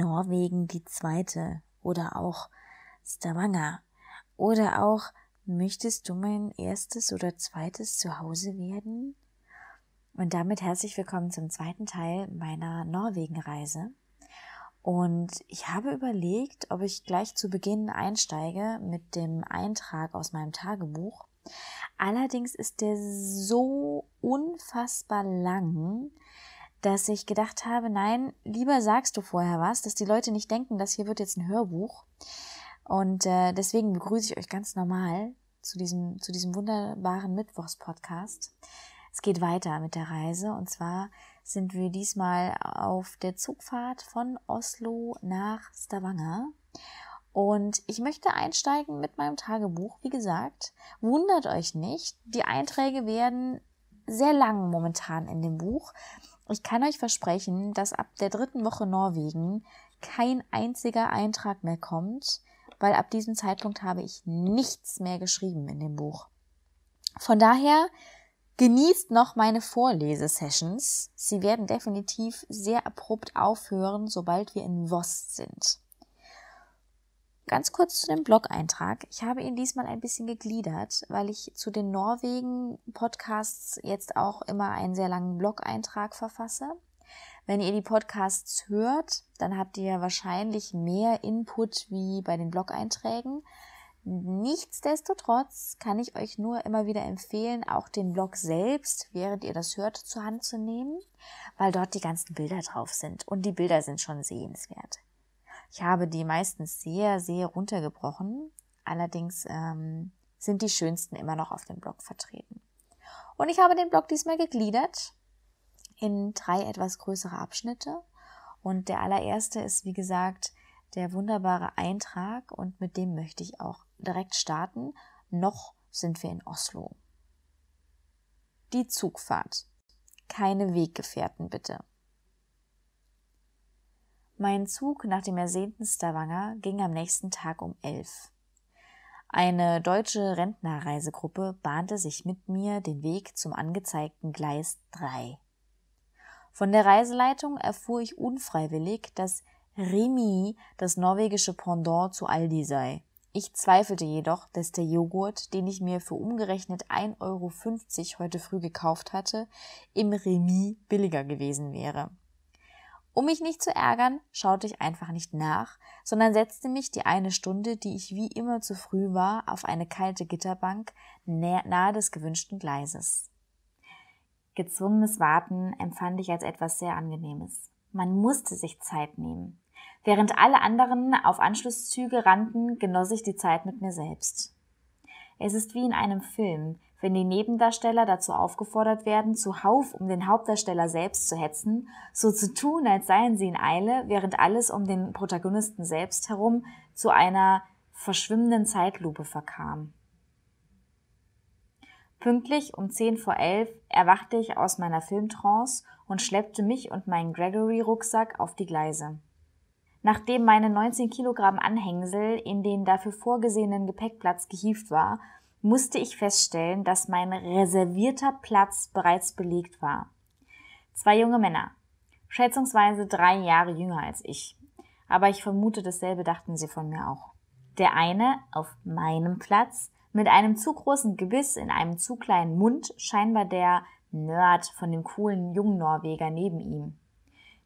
Norwegen die zweite oder auch Stavanger oder auch möchtest du mein erstes oder zweites Zuhause werden? Und damit herzlich willkommen zum zweiten Teil meiner Norwegen-Reise. Und ich habe überlegt, ob ich gleich zu Beginn einsteige mit dem Eintrag aus meinem Tagebuch. Allerdings ist der so unfassbar lang, dass ich gedacht habe, nein, lieber sagst du vorher was, dass die Leute nicht denken, dass hier wird jetzt ein Hörbuch. Und äh, deswegen begrüße ich euch ganz normal zu diesem, zu diesem wunderbaren Mittwochspodcast. Es geht weiter mit der Reise und zwar sind wir diesmal auf der Zugfahrt von Oslo nach Stavanger. Und ich möchte einsteigen mit meinem Tagebuch. Wie gesagt, wundert euch nicht, die Einträge werden sehr lang momentan in dem Buch. Ich kann euch versprechen, dass ab der dritten Woche Norwegen kein einziger Eintrag mehr kommt, weil ab diesem Zeitpunkt habe ich nichts mehr geschrieben in dem Buch. Von daher genießt noch meine Vorlesesessions. Sie werden definitiv sehr abrupt aufhören, sobald wir in Voss sind. Ganz kurz zu dem Blog-Eintrag. Ich habe ihn diesmal ein bisschen gegliedert, weil ich zu den Norwegen-Podcasts jetzt auch immer einen sehr langen Blog-Eintrag verfasse. Wenn ihr die Podcasts hört, dann habt ihr wahrscheinlich mehr Input wie bei den Blog-Einträgen. Nichtsdestotrotz kann ich euch nur immer wieder empfehlen, auch den Blog selbst, während ihr das hört, zur Hand zu nehmen, weil dort die ganzen Bilder drauf sind und die Bilder sind schon sehenswert. Ich habe die meistens sehr, sehr runtergebrochen. Allerdings ähm, sind die schönsten immer noch auf dem Blog vertreten. Und ich habe den Blog diesmal gegliedert in drei etwas größere Abschnitte. Und der allererste ist, wie gesagt, der wunderbare Eintrag und mit dem möchte ich auch direkt starten. Noch sind wir in Oslo. Die Zugfahrt. Keine Weggefährten bitte. Mein Zug nach dem ersehnten Stavanger ging am nächsten Tag um elf. Eine deutsche Rentnerreisegruppe bahnte sich mit mir den Weg zum angezeigten Gleis 3. Von der Reiseleitung erfuhr ich unfreiwillig, dass Rimi das norwegische Pendant zu Aldi sei. Ich zweifelte jedoch, dass der Joghurt, den ich mir für umgerechnet 1,50 Euro heute früh gekauft hatte, im Remi billiger gewesen wäre. Um mich nicht zu ärgern, schaute ich einfach nicht nach, sondern setzte mich die eine Stunde, die ich wie immer zu früh war, auf eine kalte Gitterbank nahe des gewünschten Gleises. Gezwungenes Warten empfand ich als etwas sehr Angenehmes. Man musste sich Zeit nehmen. Während alle anderen auf Anschlusszüge rannten, genoss ich die Zeit mit mir selbst. Es ist wie in einem Film, wenn die Nebendarsteller dazu aufgefordert werden, zuhauf um den Hauptdarsteller selbst zu hetzen, so zu tun, als seien sie in Eile, während alles um den Protagonisten selbst herum zu einer verschwimmenden Zeitlupe verkam. Pünktlich um zehn vor elf erwachte ich aus meiner Filmtrance und schleppte mich und meinen Gregory-Rucksack auf die Gleise. Nachdem meine 19 Kilogramm Anhängsel in den dafür vorgesehenen Gepäckplatz gehievt war, musste ich feststellen, dass mein reservierter Platz bereits belegt war. Zwei junge Männer, schätzungsweise drei Jahre jünger als ich, aber ich vermute, dasselbe dachten sie von mir auch. Der eine auf meinem Platz mit einem zu großen Gebiss in einem zu kleinen Mund, scheinbar der Nerd von dem coolen jungen Norweger neben ihm.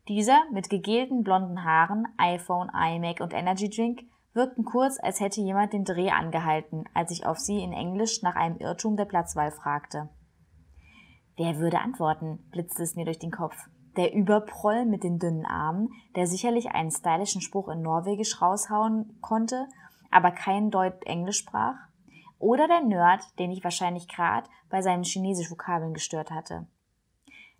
Dieser mit gegelten blonden Haaren, iPhone, iMac und Energy Drink wirkten kurz, als hätte jemand den Dreh angehalten, als ich auf sie in Englisch nach einem Irrtum der Platzwahl fragte. Wer würde antworten, blitzte es mir durch den Kopf. Der Überproll mit den dünnen Armen, der sicherlich einen stylischen Spruch in Norwegisch raushauen konnte, aber kein Deut Englisch sprach? Oder der Nerd, den ich wahrscheinlich grad bei seinen Chinesisch-Vokabeln gestört hatte.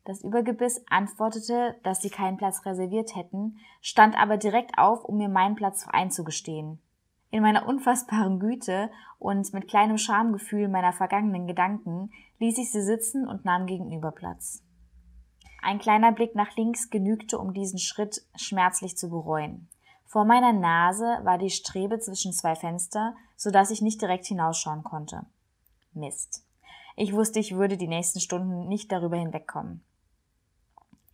Das Übergebiss antwortete, dass sie keinen Platz reserviert hätten, stand aber direkt auf, um mir meinen Platz einzugestehen. In meiner unfassbaren Güte und mit kleinem Schamgefühl meiner vergangenen Gedanken ließ ich sie sitzen und nahm gegenüber Platz. Ein kleiner Blick nach links genügte, um diesen Schritt schmerzlich zu bereuen. Vor meiner Nase war die Strebe zwischen zwei Fenster, so dass ich nicht direkt hinausschauen konnte. Mist. Ich wusste, ich würde die nächsten Stunden nicht darüber hinwegkommen.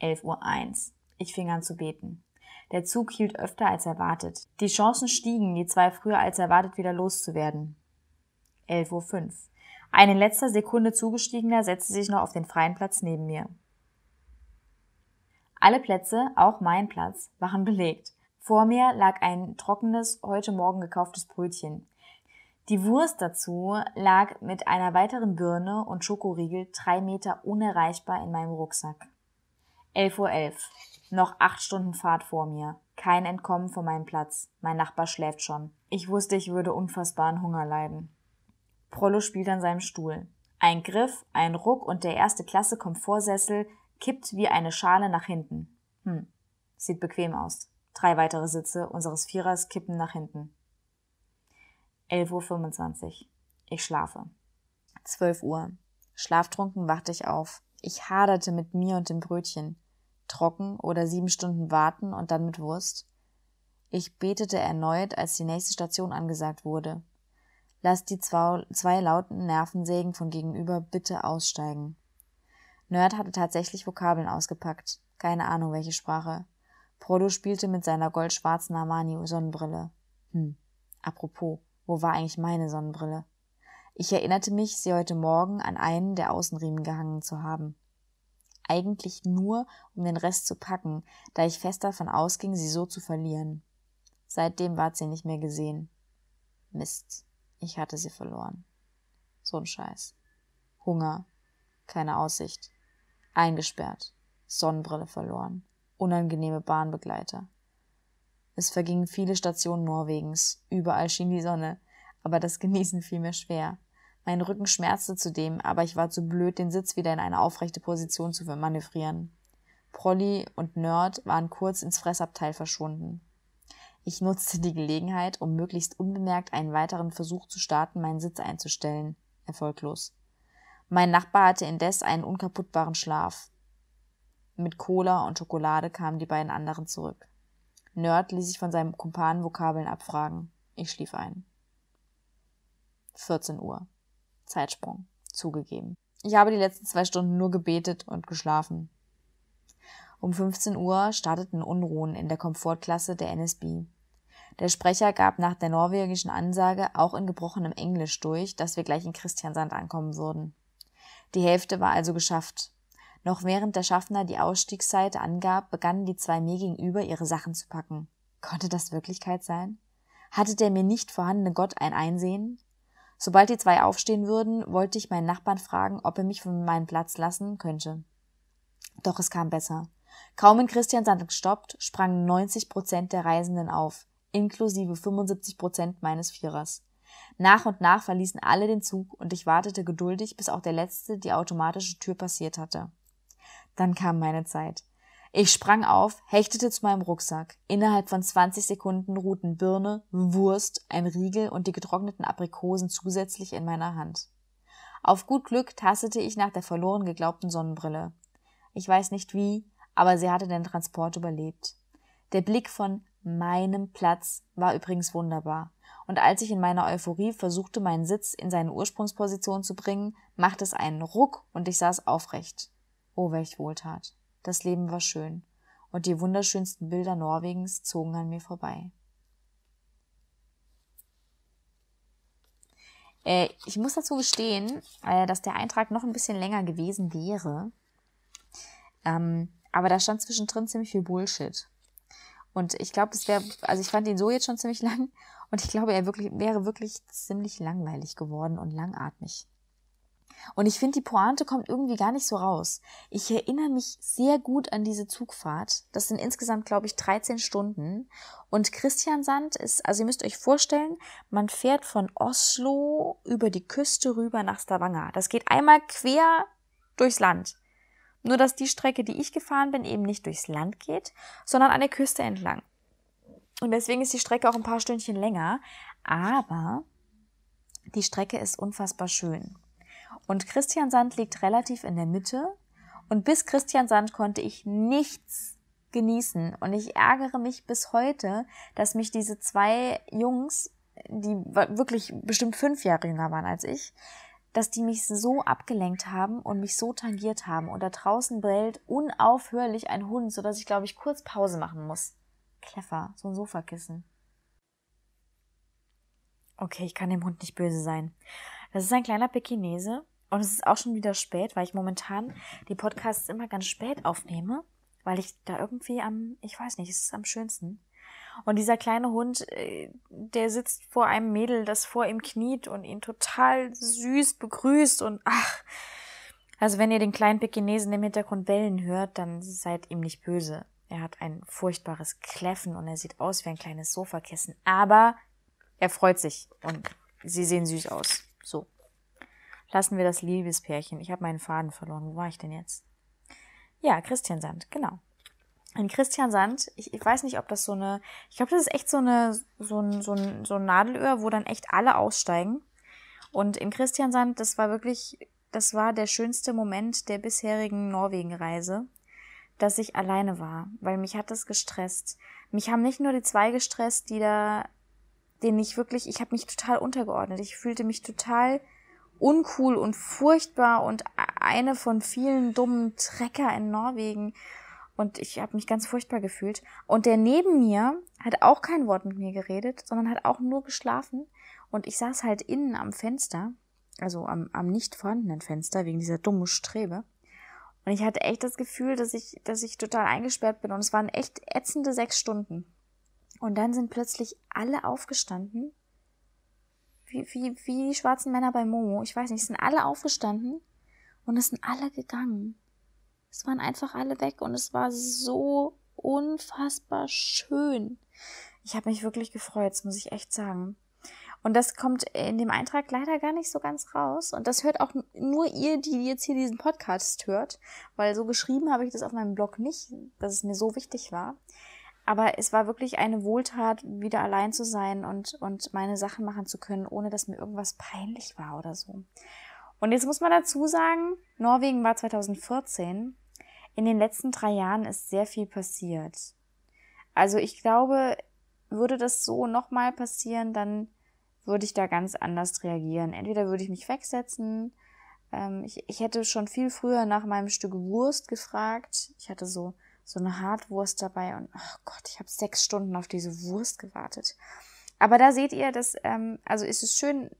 11.01 Uhr. Ich fing an zu beten. Der Zug hielt öfter als erwartet. Die Chancen stiegen, die zwei früher als erwartet wieder loszuwerden. 11.05 Uhr. Ein in letzter Sekunde zugestiegener setzte sich noch auf den freien Platz neben mir. Alle Plätze, auch mein Platz, waren belegt. Vor mir lag ein trockenes, heute Morgen gekauftes Brötchen. Die Wurst dazu lag mit einer weiteren Birne und Schokoriegel drei Meter unerreichbar in meinem Rucksack. 11.11 Uhr. .11. Noch acht Stunden Fahrt vor mir. Kein Entkommen von meinem Platz. Mein Nachbar schläft schon. Ich wusste, ich würde unfassbaren Hunger leiden. Prollo spielt an seinem Stuhl. Ein Griff, ein Ruck und der erste Klasse Komfortsessel kippt wie eine Schale nach hinten. Hm, sieht bequem aus. Drei weitere Sitze unseres Vierers kippen nach hinten. 11.25 Uhr. Ich schlafe. 12 Uhr. Schlaftrunken wachte ich auf. Ich haderte mit mir und dem Brötchen. Trocken oder sieben Stunden warten und dann mit Wurst. Ich betete erneut, als die nächste Station angesagt wurde. Lass die zwei, zwei lauten Nervensägen von gegenüber bitte aussteigen. Nerd hatte tatsächlich Vokabeln ausgepackt. Keine Ahnung, welche Sprache. Prodo spielte mit seiner goldschwarzen Armani-Sonnenbrille. Hm. Apropos, wo war eigentlich meine Sonnenbrille? Ich erinnerte mich, sie heute Morgen an einen der Außenriemen gehangen zu haben. Eigentlich nur, um den Rest zu packen, da ich fest davon ausging, sie so zu verlieren. Seitdem ward sie nicht mehr gesehen. Mist. Ich hatte sie verloren. So ein Scheiß. Hunger. Keine Aussicht. Eingesperrt. Sonnenbrille verloren. Unangenehme Bahnbegleiter. Es vergingen viele Stationen Norwegens. Überall schien die Sonne. Aber das Genießen fiel mir schwer. Mein Rücken schmerzte zudem, aber ich war zu blöd, den Sitz wieder in eine aufrechte Position zu manövrieren. Prolly und Nerd waren kurz ins Fressabteil verschwunden. Ich nutzte die Gelegenheit, um möglichst unbemerkt einen weiteren Versuch zu starten, meinen Sitz einzustellen. Erfolglos. Mein Nachbar hatte indes einen unkaputtbaren Schlaf. Mit Cola und Schokolade kamen die beiden anderen zurück. Nerd ließ sich von seinem Kumpan Vokabeln abfragen. Ich schlief ein. 14 Uhr. Zeitsprung. Zugegeben. Ich habe die letzten zwei Stunden nur gebetet und geschlafen. Um 15 Uhr starteten Unruhen in der Komfortklasse der NSB. Der Sprecher gab nach der norwegischen Ansage auch in gebrochenem Englisch durch, dass wir gleich in Christiansand ankommen würden. Die Hälfte war also geschafft. Noch während der Schaffner die Ausstiegsseite angab, begannen die zwei mir gegenüber ihre Sachen zu packen. Konnte das Wirklichkeit sein? Hatte der mir nicht vorhandene Gott ein Einsehen? Sobald die zwei aufstehen würden, wollte ich meinen Nachbarn fragen, ob er mich von meinem Platz lassen könnte. Doch es kam besser. Kaum in Christiansand gestoppt, sprangen 90 Prozent der Reisenden auf, inklusive 75 Prozent meines Vierers. Nach und nach verließen alle den Zug und ich wartete geduldig, bis auch der Letzte die automatische Tür passiert hatte. Dann kam meine Zeit. Ich sprang auf, hechtete zu meinem Rucksack. Innerhalb von 20 Sekunden ruhten Birne, Wurst, ein Riegel und die getrockneten Aprikosen zusätzlich in meiner Hand. Auf gut Glück tastete ich nach der verloren geglaubten Sonnenbrille. Ich weiß nicht wie, aber sie hatte den Transport überlebt. Der Blick von meinem Platz war übrigens wunderbar. Und als ich in meiner Euphorie versuchte, meinen Sitz in seine Ursprungsposition zu bringen, machte es einen Ruck und ich saß aufrecht. Oh, welch Wohltat. Das Leben war schön. Und die wunderschönsten Bilder Norwegens zogen an mir vorbei. Äh, ich muss dazu gestehen, äh, dass der Eintrag noch ein bisschen länger gewesen wäre. Ähm, aber da stand zwischendrin ziemlich viel Bullshit. Und ich glaube, es wäre, also ich fand ihn so jetzt schon ziemlich lang und ich glaube, er wirklich, wäre wirklich ziemlich langweilig geworden und langatmig. Und ich finde, die Pointe kommt irgendwie gar nicht so raus. Ich erinnere mich sehr gut an diese Zugfahrt. Das sind insgesamt, glaube ich, 13 Stunden. Und Christiansand ist, also ihr müsst euch vorstellen, man fährt von Oslo über die Küste rüber nach Stavanger. Das geht einmal quer durchs Land. Nur dass die Strecke, die ich gefahren bin, eben nicht durchs Land geht, sondern an der Küste entlang. Und deswegen ist die Strecke auch ein paar Stündchen länger, aber die Strecke ist unfassbar schön. Und Christiansand liegt relativ in der Mitte und bis Christiansand konnte ich nichts genießen und ich ärgere mich bis heute, dass mich diese zwei Jungs, die wirklich bestimmt fünf Jahre jünger waren als ich, dass die mich so abgelenkt haben und mich so tangiert haben. Und da draußen bellt unaufhörlich ein Hund, sodass ich, glaube ich, kurz Pause machen muss. Kleffer, so ein Sofakissen. Okay, ich kann dem Hund nicht böse sein. Das ist ein kleiner Pekinese und es ist auch schon wieder spät, weil ich momentan die Podcasts immer ganz spät aufnehme, weil ich da irgendwie am, ich weiß nicht, es ist am schönsten. Und dieser kleine Hund, äh, der sitzt vor einem Mädel, das vor ihm kniet und ihn total süß begrüßt und ach. Also wenn ihr den kleinen Pekinesen im Hintergrund bellen hört, dann seid ihm nicht böse. Er hat ein furchtbares Kläffen und er sieht aus wie ein kleines Sofakissen. Aber er freut sich und sie sehen süß aus. So. Lassen wir das Liebespärchen. Ich habe meinen Faden verloren. Wo war ich denn jetzt? Ja, Christian Sand, genau. In Christian Sand, ich, ich weiß nicht, ob das so eine, ich glaube, das ist echt so eine, so ein, so ein, so ein Nadelöhr, wo dann echt alle aussteigen. Und in Christian Sand, das war wirklich, das war der schönste Moment der bisherigen Norwegen-Reise, dass ich alleine war, weil mich hat das gestresst. Mich haben nicht nur die zwei gestresst, die da, denen ich wirklich, ich habe mich total untergeordnet. Ich fühlte mich total uncool und furchtbar und eine von vielen dummen Trecker in Norwegen. Und ich habe mich ganz furchtbar gefühlt. Und der neben mir hat auch kein Wort mit mir geredet, sondern hat auch nur geschlafen. Und ich saß halt innen am Fenster, also am, am nicht vorhandenen Fenster, wegen dieser dummen Strebe. Und ich hatte echt das Gefühl, dass ich, dass ich total eingesperrt bin. Und es waren echt ätzende sechs Stunden. Und dann sind plötzlich alle aufgestanden wie, wie, wie die schwarzen Männer bei Momo. Ich weiß nicht, sind alle aufgestanden und es sind alle gegangen. Es waren einfach alle weg und es war so unfassbar schön. Ich habe mich wirklich gefreut, das muss ich echt sagen. Und das kommt in dem Eintrag leider gar nicht so ganz raus. Und das hört auch nur ihr, die jetzt hier diesen Podcast hört, weil so geschrieben habe ich das auf meinem Blog nicht, dass es mir so wichtig war. Aber es war wirklich eine Wohltat, wieder allein zu sein und, und meine Sachen machen zu können, ohne dass mir irgendwas peinlich war oder so. Und jetzt muss man dazu sagen, Norwegen war 2014. In den letzten drei Jahren ist sehr viel passiert. Also ich glaube, würde das so nochmal passieren, dann würde ich da ganz anders reagieren. Entweder würde ich mich wegsetzen, ähm, ich, ich hätte schon viel früher nach meinem Stück Wurst gefragt. Ich hatte so so eine Hartwurst dabei und oh Gott, ich habe sechs Stunden auf diese Wurst gewartet. Aber da seht ihr, dass, ähm, also ist es schön,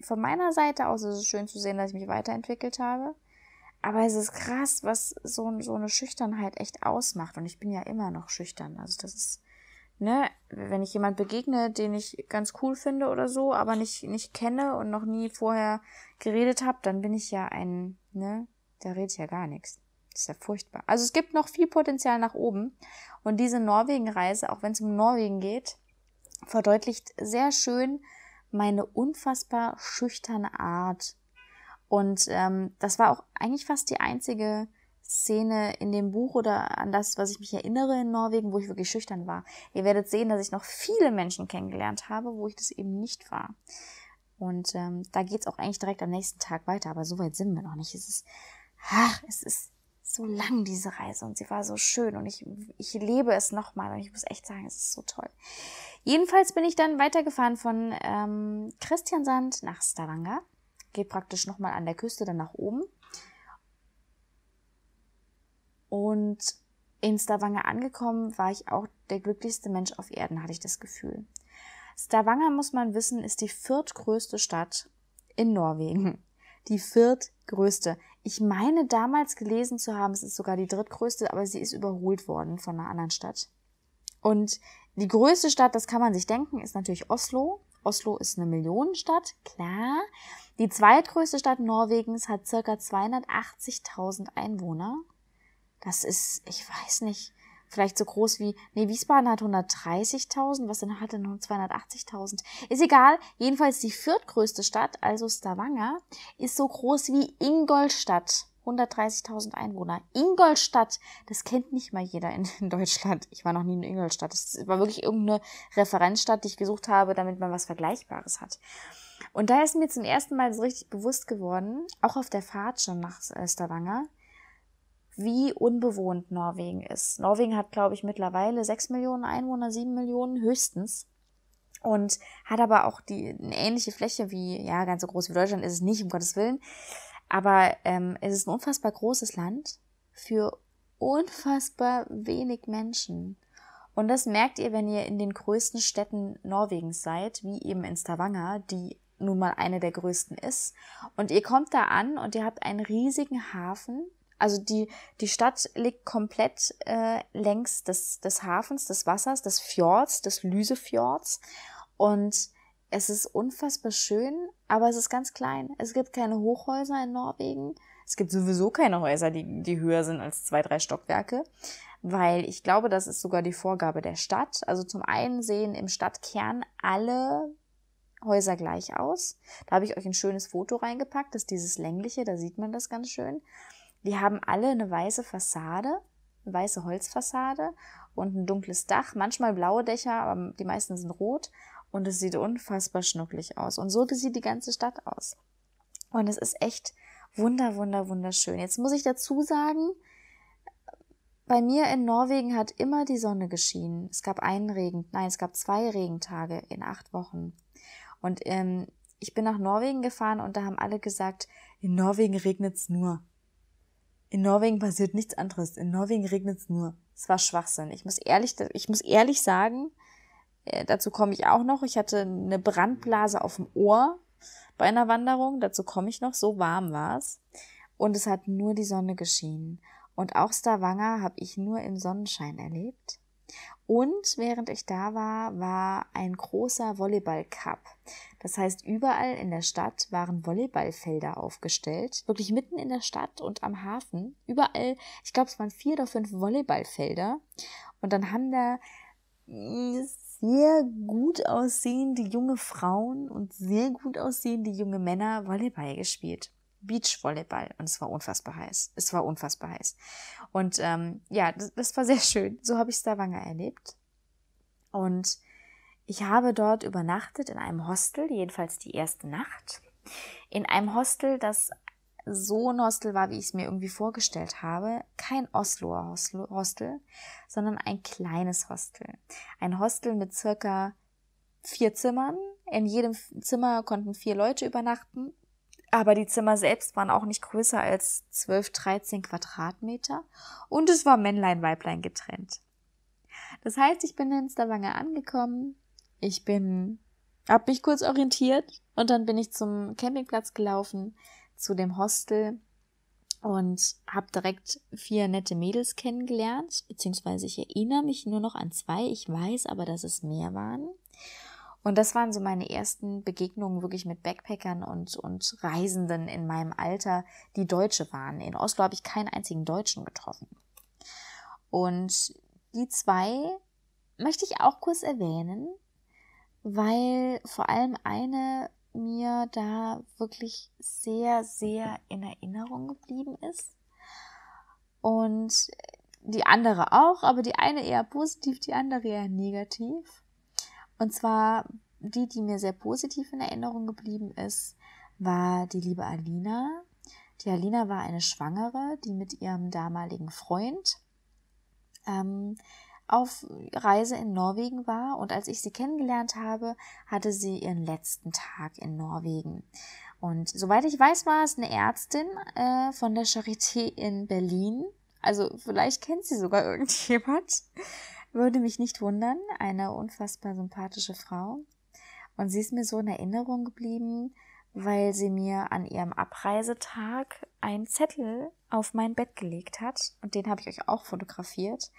von meiner Seite aus ist es schön zu sehen, dass ich mich weiterentwickelt habe. Aber es ist krass, was so, so eine Schüchternheit echt ausmacht. Und ich bin ja immer noch schüchtern. Also das ist, ne, wenn ich jemand begegne, den ich ganz cool finde oder so, aber nicht, nicht kenne und noch nie vorher geredet habe, dann bin ich ja ein, ne, da redet ja gar nichts. Das ist ja furchtbar. Also es gibt noch viel Potenzial nach oben. Und diese Norwegen-Reise, auch wenn es um Norwegen geht, verdeutlicht sehr schön meine unfassbar schüchterne Art. Und ähm, das war auch eigentlich fast die einzige Szene in dem Buch oder an das, was ich mich erinnere in Norwegen, wo ich wirklich schüchtern war. Ihr werdet sehen, dass ich noch viele Menschen kennengelernt habe, wo ich das eben nicht war. Und ähm, da geht's auch eigentlich direkt am nächsten Tag weiter, aber so weit sind wir noch nicht. Es ist, ach, es ist so lang, diese Reise, und sie war so schön und ich, ich lebe es nochmal und ich muss echt sagen, es ist so toll. Jedenfalls bin ich dann weitergefahren von ähm, Christiansand nach Stavanger, geht praktisch nochmal an der Küste dann nach oben und in Stavanger angekommen war ich auch der glücklichste Mensch auf Erden, hatte ich das Gefühl. Stavanger, muss man wissen, ist die viertgrößte Stadt in Norwegen. Die viertgrößte. Ich meine damals gelesen zu haben, es ist sogar die drittgrößte, aber sie ist überholt worden von einer anderen Stadt. Und die größte Stadt, das kann man sich denken, ist natürlich Oslo. Oslo ist eine Millionenstadt, klar. Die zweitgrößte Stadt Norwegens hat circa 280.000 Einwohner. Das ist, ich weiß nicht, vielleicht so groß wie, nee, Wiesbaden hat 130.000, was denn hat denn nur 280.000? Ist egal, jedenfalls die viertgrößte Stadt, also Stavanger, ist so groß wie Ingolstadt. 130.000 Einwohner. Ingolstadt, das kennt nicht mal jeder in, in, Deutschland. Ich war noch nie in Ingolstadt. Das war wirklich irgendeine Referenzstadt, die ich gesucht habe, damit man was Vergleichbares hat. Und da ist mir zum ersten Mal so richtig bewusst geworden, auch auf der Fahrt schon nach äh, Stavanger, wie unbewohnt Norwegen ist. Norwegen hat, glaube ich, mittlerweile sechs Millionen Einwohner, sieben Millionen höchstens. Und hat aber auch die, eine ähnliche Fläche wie, ja, ganz so groß wie Deutschland ist es nicht, um Gottes Willen. Aber ähm, es ist ein unfassbar großes Land für unfassbar wenig Menschen. Und das merkt ihr, wenn ihr in den größten Städten Norwegens seid, wie eben in Stavanger, die nun mal eine der größten ist. Und ihr kommt da an und ihr habt einen riesigen Hafen. Also die, die Stadt liegt komplett äh, längs des, des Hafens, des Wassers, des Fjords, des Lysefjords. Und es ist unfassbar schön, aber es ist ganz klein. Es gibt keine Hochhäuser in Norwegen. Es gibt sowieso keine Häuser, die, die höher sind als zwei, drei Stockwerke weil ich glaube, das ist sogar die Vorgabe der Stadt. Also zum einen sehen im Stadtkern alle Häuser gleich aus. Da habe ich euch ein schönes Foto reingepackt, das ist dieses längliche, da sieht man das ganz schön. Die haben alle eine weiße Fassade, eine weiße Holzfassade und ein dunkles Dach, manchmal blaue Dächer, aber die meisten sind rot und es sieht unfassbar schnucklig aus. Und so sieht die ganze Stadt aus. Und es ist echt wunder, wunder, wunderschön. Jetzt muss ich dazu sagen, bei mir in Norwegen hat immer die Sonne geschienen. Es gab einen Regen, nein, es gab zwei Regentage in acht Wochen. Und ähm, ich bin nach Norwegen gefahren und da haben alle gesagt, in Norwegen regnet's nur. In Norwegen passiert nichts anderes. In Norwegen regnet's nur. Es war Schwachsinn. Ich muss ehrlich, ich muss ehrlich sagen, äh, dazu komme ich auch noch. Ich hatte eine Brandblase auf dem Ohr bei einer Wanderung. Dazu komme ich noch. So warm war's. Und es hat nur die Sonne geschienen. Und auch Stavanger habe ich nur im Sonnenschein erlebt. Und während ich da war, war ein großer Volleyball-Cup. Das heißt, überall in der Stadt waren Volleyballfelder aufgestellt. Wirklich mitten in der Stadt und am Hafen. Überall, ich glaube, es waren vier oder fünf Volleyballfelder. Und dann haben da sehr gut aussehende junge Frauen und sehr gut aussehende junge Männer Volleyball gespielt. Beachvolleyball und es war unfassbar heiß. Es war unfassbar heiß. Und ähm, ja, das, das war sehr schön. So habe ich Stavanger erlebt. Und ich habe dort übernachtet in einem Hostel, jedenfalls die erste Nacht. In einem Hostel, das so ein Hostel war, wie ich es mir irgendwie vorgestellt habe. Kein Osloer Hostel, sondern ein kleines Hostel. Ein Hostel mit circa vier Zimmern. In jedem Zimmer konnten vier Leute übernachten. Aber die Zimmer selbst waren auch nicht größer als 12, 13 Quadratmeter und es war Männlein, Weiblein getrennt. Das heißt, ich bin in Stavanger angekommen, ich bin, hab mich kurz orientiert und dann bin ich zum Campingplatz gelaufen, zu dem Hostel und habe direkt vier nette Mädels kennengelernt, beziehungsweise ich erinnere mich nur noch an zwei, ich weiß aber, dass es mehr waren. Und das waren so meine ersten Begegnungen wirklich mit Backpackern und, und Reisenden in meinem Alter, die Deutsche waren. In Oslo habe ich keinen einzigen Deutschen getroffen. Und die zwei möchte ich auch kurz erwähnen, weil vor allem eine mir da wirklich sehr, sehr in Erinnerung geblieben ist. Und die andere auch, aber die eine eher positiv, die andere eher negativ. Und zwar die, die mir sehr positiv in Erinnerung geblieben ist, war die liebe Alina. Die Alina war eine Schwangere, die mit ihrem damaligen Freund ähm, auf Reise in Norwegen war. Und als ich sie kennengelernt habe, hatte sie ihren letzten Tag in Norwegen. Und soweit ich weiß, war es eine Ärztin äh, von der Charité in Berlin. Also vielleicht kennt sie sogar irgendjemand. Würde mich nicht wundern. Eine unfassbar sympathische Frau. Und sie ist mir so in Erinnerung geblieben, weil sie mir an ihrem Abreisetag einen Zettel auf mein Bett gelegt hat. Und den habe ich euch auch fotografiert.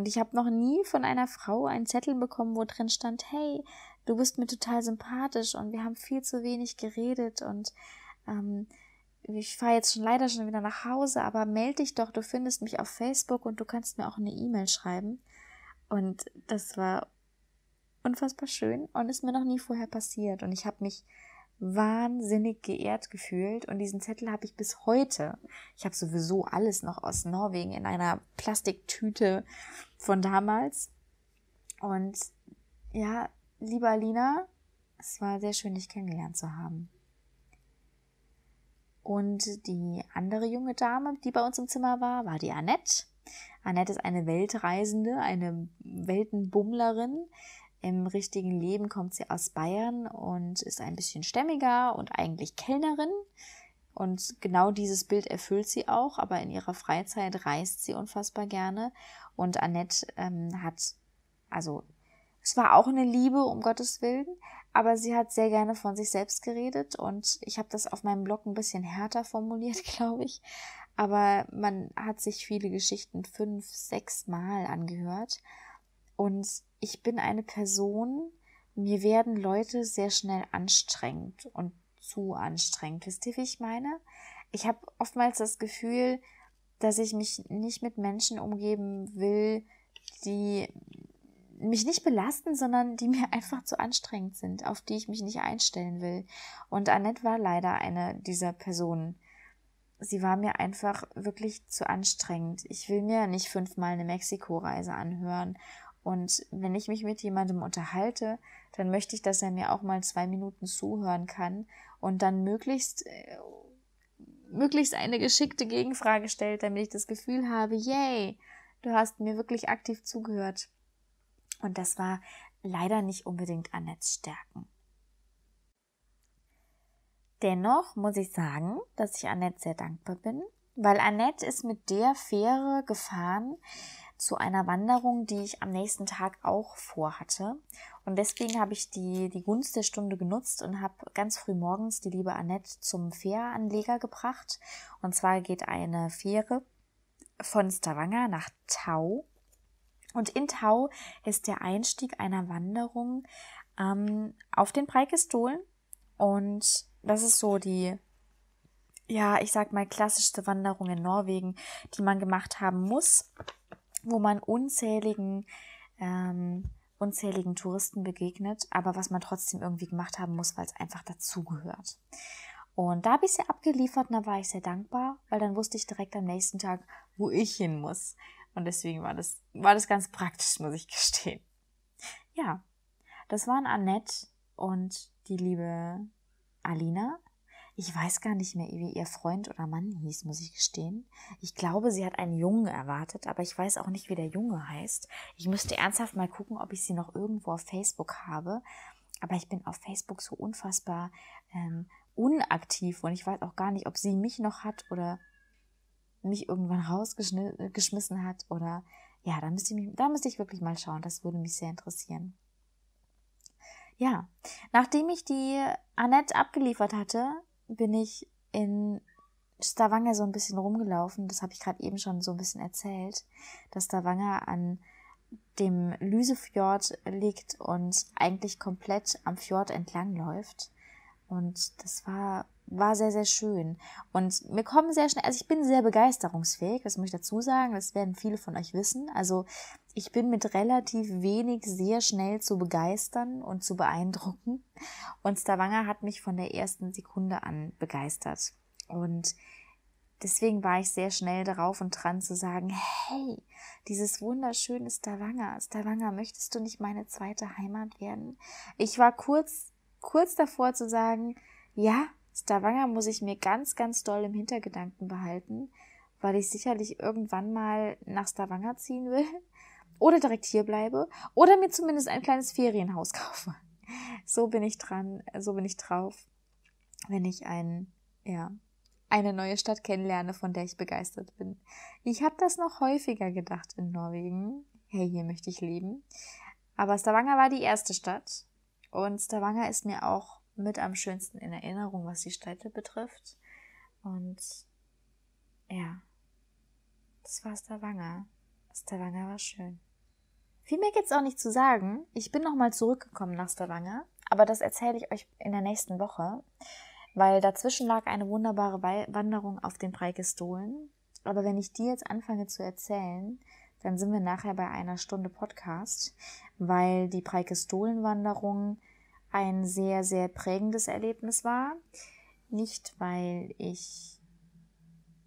Und ich habe noch nie von einer Frau einen Zettel bekommen, wo drin stand, hey, du bist mir total sympathisch und wir haben viel zu wenig geredet und ähm, ich fahre jetzt schon leider schon wieder nach Hause, aber melde dich doch, du findest mich auf Facebook und du kannst mir auch eine E-Mail schreiben. Und das war unfassbar schön und ist mir noch nie vorher passiert. Und ich habe mich wahnsinnig geehrt gefühlt und diesen Zettel habe ich bis heute. Ich habe sowieso alles noch aus Norwegen in einer Plastiktüte von damals. Und ja, liebe Alina, es war sehr schön, dich kennengelernt zu haben. Und die andere junge Dame, die bei uns im Zimmer war, war die Annette. Annette ist eine Weltreisende, eine Weltenbummlerin. Im richtigen Leben kommt sie aus Bayern und ist ein bisschen stämmiger und eigentlich Kellnerin. Und genau dieses Bild erfüllt sie auch, aber in ihrer Freizeit reist sie unfassbar gerne. Und Annette ähm, hat Also es war auch eine Liebe, um Gottes Willen, aber sie hat sehr gerne von sich selbst geredet und ich habe das auf meinem Blog ein bisschen härter formuliert, glaube ich. Aber man hat sich viele Geschichten fünf, sechs Mal angehört. Und ich bin eine Person, mir werden Leute sehr schnell anstrengend und zu anstrengend. Wisst ihr, wie ich meine? Ich habe oftmals das Gefühl, dass ich mich nicht mit Menschen umgeben will, die mich nicht belasten, sondern die mir einfach zu anstrengend sind, auf die ich mich nicht einstellen will. Und Annette war leider eine dieser Personen. Sie war mir einfach wirklich zu anstrengend. Ich will mir nicht fünfmal eine Mexiko-Reise anhören. Und wenn ich mich mit jemandem unterhalte, dann möchte ich, dass er mir auch mal zwei Minuten zuhören kann und dann möglichst, äh, möglichst eine geschickte Gegenfrage stellt, damit ich das Gefühl habe, yay, du hast mir wirklich aktiv zugehört. Und das war leider nicht unbedingt Annettes Stärken. Dennoch muss ich sagen, dass ich Annette sehr dankbar bin, weil Annette ist mit der Fähre gefahren zu einer Wanderung, die ich am nächsten Tag auch vorhatte. Und deswegen habe ich die, die Gunst der Stunde genutzt und habe ganz früh morgens die liebe Annette zum Fähranleger gebracht. Und zwar geht eine Fähre von Stavanger nach Tau und in Tau ist der Einstieg einer Wanderung ähm, auf den Preikestolen. Und das ist so die, ja, ich sag mal, klassischste Wanderung in Norwegen, die man gemacht haben muss, wo man unzähligen, ähm, unzähligen Touristen begegnet, aber was man trotzdem irgendwie gemacht haben muss, weil es einfach dazugehört. Und da habe ich sie abgeliefert und da war ich sehr dankbar, weil dann wusste ich direkt am nächsten Tag, wo ich hin muss. Und deswegen war das, war das ganz praktisch, muss ich gestehen. Ja, das waren Annette und die liebe Alina. Ich weiß gar nicht mehr, wie ihr Freund oder Mann hieß, muss ich gestehen. Ich glaube, sie hat einen Jungen erwartet, aber ich weiß auch nicht, wie der Junge heißt. Ich müsste ernsthaft mal gucken, ob ich sie noch irgendwo auf Facebook habe. Aber ich bin auf Facebook so unfassbar ähm, unaktiv und ich weiß auch gar nicht, ob sie mich noch hat oder mich irgendwann rausgeschmissen hat oder ja, da müsste ich mich, da müsste ich wirklich mal schauen. Das würde mich sehr interessieren. Ja, nachdem ich die Annette abgeliefert hatte, bin ich in Stavanger so ein bisschen rumgelaufen. Das habe ich gerade eben schon so ein bisschen erzählt, dass Stavanger an dem Lysefjord liegt und eigentlich komplett am Fjord entlang läuft. Und das war war sehr, sehr schön. Und mir kommen sehr schnell, also ich bin sehr begeisterungsfähig, das muss ich dazu sagen, das werden viele von euch wissen. Also ich bin mit relativ wenig sehr schnell zu begeistern und zu beeindrucken. Und Stavanger hat mich von der ersten Sekunde an begeistert. Und deswegen war ich sehr schnell darauf und dran zu sagen, hey, dieses wunderschöne Stavanger, Stavanger, möchtest du nicht meine zweite Heimat werden? Ich war kurz, kurz davor zu sagen, ja, Stavanger muss ich mir ganz, ganz doll im Hintergedanken behalten, weil ich sicherlich irgendwann mal nach Stavanger ziehen will oder direkt hier bleibe oder mir zumindest ein kleines Ferienhaus kaufe. So bin ich dran, so bin ich drauf, wenn ich ein, ja, eine neue Stadt kennenlerne, von der ich begeistert bin. Ich habe das noch häufiger gedacht in Norwegen. Hey, hier möchte ich leben. Aber Stavanger war die erste Stadt und Stavanger ist mir auch mit am schönsten in Erinnerung, was die Städte betrifft. Und ja, das war Stavanger. Stavanger war schön. Viel mehr gibt's auch nicht zu sagen. Ich bin nochmal zurückgekommen nach Stavanger, aber das erzähle ich euch in der nächsten Woche, weil dazwischen lag eine wunderbare Wanderung auf den Preikestolen. Aber wenn ich die jetzt anfange zu erzählen, dann sind wir nachher bei einer Stunde Podcast, weil die Preikestolen-Wanderung ein sehr, sehr prägendes Erlebnis war. Nicht, weil ich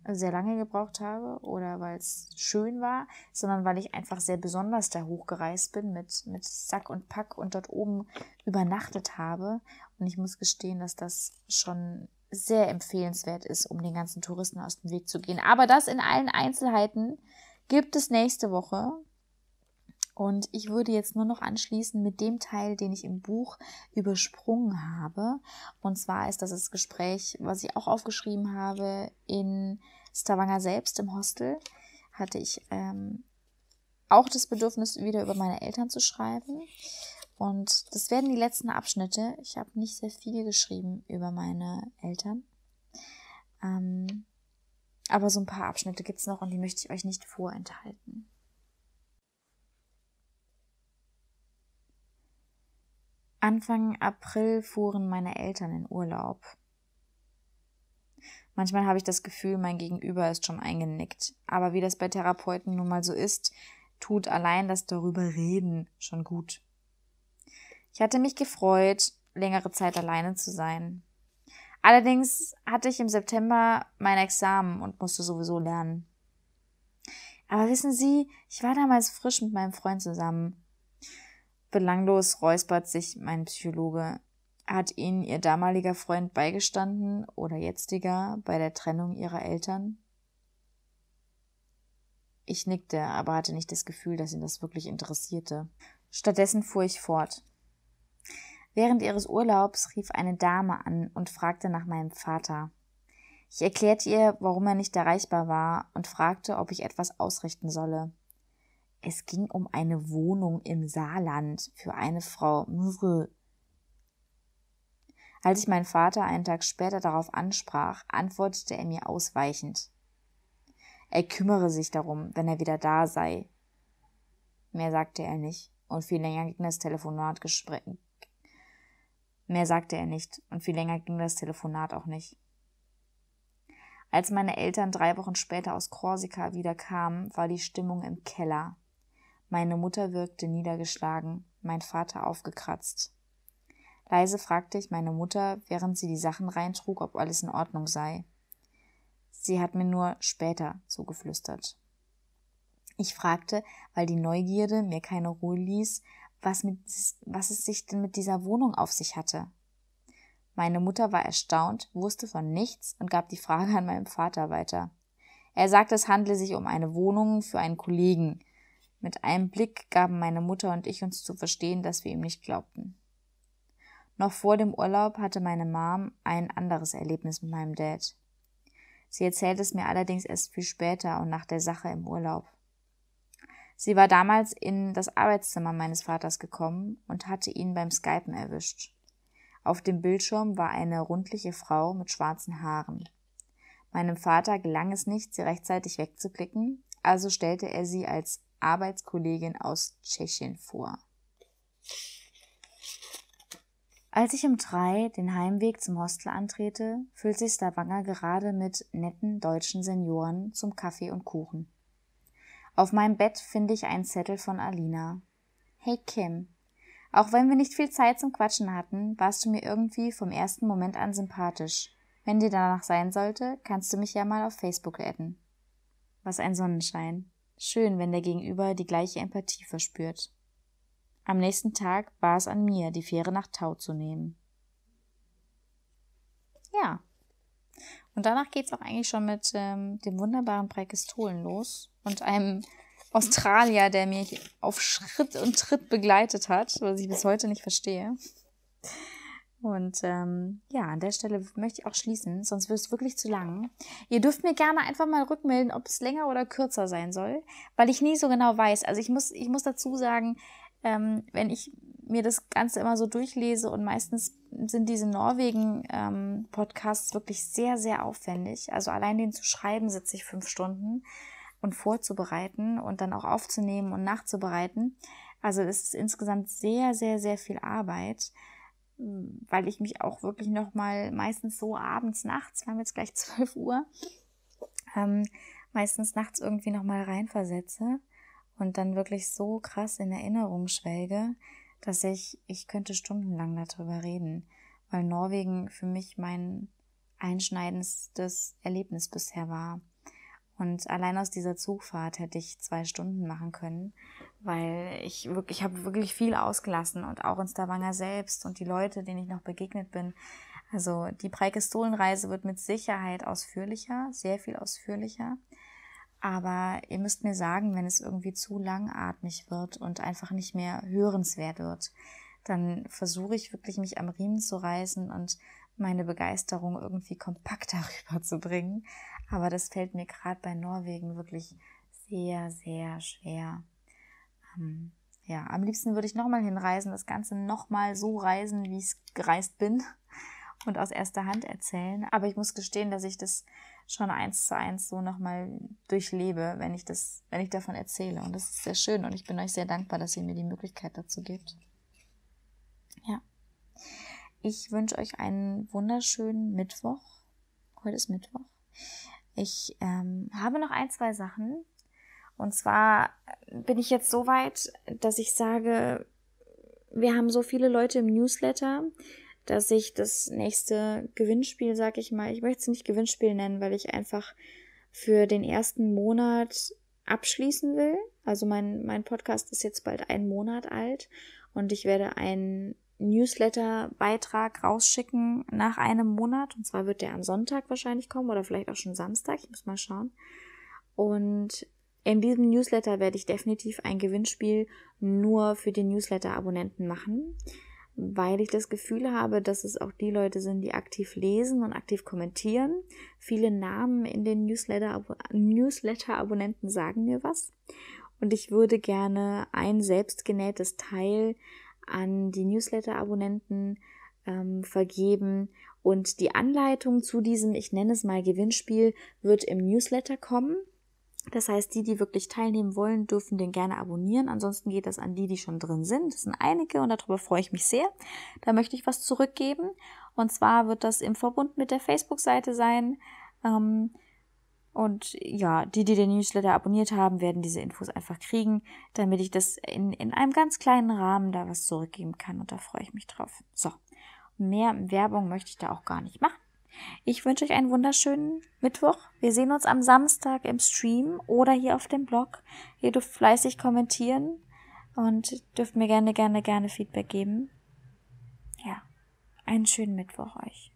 sehr lange gebraucht habe oder weil es schön war, sondern weil ich einfach sehr besonders da hochgereist bin mit, mit Sack und Pack und dort oben übernachtet habe. Und ich muss gestehen, dass das schon sehr empfehlenswert ist, um den ganzen Touristen aus dem Weg zu gehen. Aber das in allen Einzelheiten gibt es nächste Woche. Und ich würde jetzt nur noch anschließen mit dem Teil, den ich im Buch übersprungen habe. Und zwar ist das das Gespräch, was ich auch aufgeschrieben habe in Stavanger selbst im Hostel. Hatte ich ähm, auch das Bedürfnis, wieder über meine Eltern zu schreiben. Und das werden die letzten Abschnitte. Ich habe nicht sehr viel geschrieben über meine Eltern. Ähm, aber so ein paar Abschnitte gibt es noch und die möchte ich euch nicht vorenthalten. Anfang April fuhren meine Eltern in Urlaub. Manchmal habe ich das Gefühl, mein Gegenüber ist schon eingenickt. Aber wie das bei Therapeuten nun mal so ist, tut allein das darüber reden schon gut. Ich hatte mich gefreut, längere Zeit alleine zu sein. Allerdings hatte ich im September mein Examen und musste sowieso lernen. Aber wissen Sie, ich war damals frisch mit meinem Freund zusammen. Belanglos räuspert sich mein Psychologe. Hat Ihnen Ihr damaliger Freund beigestanden oder jetziger bei der Trennung Ihrer Eltern? Ich nickte, aber hatte nicht das Gefühl, dass ihn das wirklich interessierte. Stattdessen fuhr ich fort. Während ihres Urlaubs rief eine Dame an und fragte nach meinem Vater. Ich erklärte ihr, warum er nicht erreichbar war und fragte, ob ich etwas ausrichten solle. Es ging um eine Wohnung im Saarland für eine Frau. Als ich meinen Vater einen Tag später darauf ansprach, antwortete er mir ausweichend. Er kümmere sich darum, wenn er wieder da sei. Mehr sagte er nicht, und viel länger ging das Telefonatgespräch. Mehr sagte er nicht, und viel länger ging das Telefonat auch nicht. Als meine Eltern drei Wochen später aus Korsika wieder kamen, war die Stimmung im Keller. Meine Mutter wirkte niedergeschlagen, mein Vater aufgekratzt. Leise fragte ich meine Mutter, während sie die Sachen reintrug, ob alles in Ordnung sei. Sie hat mir nur später zugeflüstert. Ich fragte, weil die Neugierde mir keine Ruhe ließ, was, mit, was es sich denn mit dieser Wohnung auf sich hatte. Meine Mutter war erstaunt, wusste von nichts und gab die Frage an meinem Vater weiter. Er sagte, es handle sich um eine Wohnung für einen Kollegen, mit einem Blick gaben meine Mutter und ich uns zu verstehen, dass wir ihm nicht glaubten. Noch vor dem Urlaub hatte meine Mom ein anderes Erlebnis mit meinem Dad. Sie erzählte es mir allerdings erst viel später und nach der Sache im Urlaub. Sie war damals in das Arbeitszimmer meines Vaters gekommen und hatte ihn beim Skypen erwischt. Auf dem Bildschirm war eine rundliche Frau mit schwarzen Haaren. Meinem Vater gelang es nicht, sie rechtzeitig wegzuklicken, also stellte er sie als Arbeitskollegin aus Tschechien vor. Als ich um drei den Heimweg zum Hostel antrete, füllt sich Stavanger gerade mit netten deutschen Senioren zum Kaffee und Kuchen. Auf meinem Bett finde ich einen Zettel von Alina. Hey Kim, auch wenn wir nicht viel Zeit zum Quatschen hatten, warst du mir irgendwie vom ersten Moment an sympathisch. Wenn dir danach sein sollte, kannst du mich ja mal auf Facebook adden. Was ein Sonnenschein. Schön, wenn der Gegenüber die gleiche Empathie verspürt. Am nächsten Tag war es an mir, die Fähre nach Tau zu nehmen. Ja. Und danach geht's auch eigentlich schon mit ähm, dem wunderbaren Präkistolen los und einem Australier, der mich auf Schritt und Tritt begleitet hat, was ich bis heute nicht verstehe. Und ähm, ja, an der Stelle möchte ich auch schließen, sonst wird es wirklich zu lang. Ihr dürft mir gerne einfach mal rückmelden, ob es länger oder kürzer sein soll, weil ich nie so genau weiß. Also ich muss, ich muss dazu sagen, ähm, wenn ich mir das Ganze immer so durchlese und meistens sind diese Norwegen-Podcasts ähm, wirklich sehr, sehr aufwendig. Also allein den zu schreiben sitze ich fünf Stunden und vorzubereiten und dann auch aufzunehmen und nachzubereiten. Also es ist insgesamt sehr, sehr, sehr viel Arbeit weil ich mich auch wirklich noch mal meistens so abends, nachts, wir haben jetzt gleich 12 Uhr, ähm, meistens nachts irgendwie noch mal reinversetze und dann wirklich so krass in Erinnerung schwelge, dass ich, ich könnte stundenlang darüber reden, weil Norwegen für mich mein einschneidendstes Erlebnis bisher war. Und allein aus dieser Zugfahrt hätte ich zwei Stunden machen können, weil ich wirklich, ich habe wirklich viel ausgelassen und auch in Stavanger selbst und die Leute, denen ich noch begegnet bin. Also die Preikistolenreise wird mit Sicherheit ausführlicher, sehr viel ausführlicher. Aber ihr müsst mir sagen, wenn es irgendwie zu langatmig wird und einfach nicht mehr hörenswert wird, dann versuche ich wirklich mich am Riemen zu reißen und meine Begeisterung irgendwie kompakt darüber zu bringen. Aber das fällt mir gerade bei Norwegen wirklich sehr, sehr schwer. Ähm, ja, am liebsten würde ich nochmal hinreisen, das Ganze nochmal so reisen, wie ich gereist bin und aus erster Hand erzählen. Aber ich muss gestehen, dass ich das schon eins zu eins so nochmal durchlebe, wenn ich das, wenn ich davon erzähle. Und das ist sehr schön und ich bin euch sehr dankbar, dass ihr mir die Möglichkeit dazu gibt. Ja. Ich wünsche euch einen wunderschönen Mittwoch. Heute ist Mittwoch. Ich ähm, habe noch ein, zwei Sachen. Und zwar bin ich jetzt so weit, dass ich sage, wir haben so viele Leute im Newsletter, dass ich das nächste Gewinnspiel, sag ich mal, ich möchte es nicht Gewinnspiel nennen, weil ich einfach für den ersten Monat abschließen will. Also mein, mein Podcast ist jetzt bald einen Monat alt und ich werde einen Newsletter-Beitrag rausschicken nach einem Monat. Und zwar wird der am Sonntag wahrscheinlich kommen oder vielleicht auch schon Samstag. Ich muss mal schauen. Und in diesem Newsletter werde ich definitiv ein Gewinnspiel nur für die Newsletter-Abonnenten machen weil ich das Gefühl habe, dass es auch die Leute sind, die aktiv lesen und aktiv kommentieren. Viele Namen in den Newsletter-Abonnenten sagen mir was. Und ich würde gerne ein selbstgenähtes Teil an die Newsletter-Abonnenten ähm, vergeben. Und die Anleitung zu diesem, ich nenne es mal Gewinnspiel, wird im Newsletter kommen. Das heißt, die, die wirklich teilnehmen wollen, dürfen den gerne abonnieren. Ansonsten geht das an die, die schon drin sind. Das sind einige und darüber freue ich mich sehr. Da möchte ich was zurückgeben. Und zwar wird das im Verbund mit der Facebook-Seite sein. Ähm, und ja, die, die den Newsletter abonniert haben, werden diese Infos einfach kriegen, damit ich das in, in einem ganz kleinen Rahmen da was zurückgeben kann. Und da freue ich mich drauf. So, mehr Werbung möchte ich da auch gar nicht machen. Ich wünsche euch einen wunderschönen Mittwoch. Wir sehen uns am Samstag im Stream oder hier auf dem Blog. Ihr dürft fleißig kommentieren und dürft mir gerne, gerne, gerne Feedback geben. Ja, einen schönen Mittwoch euch.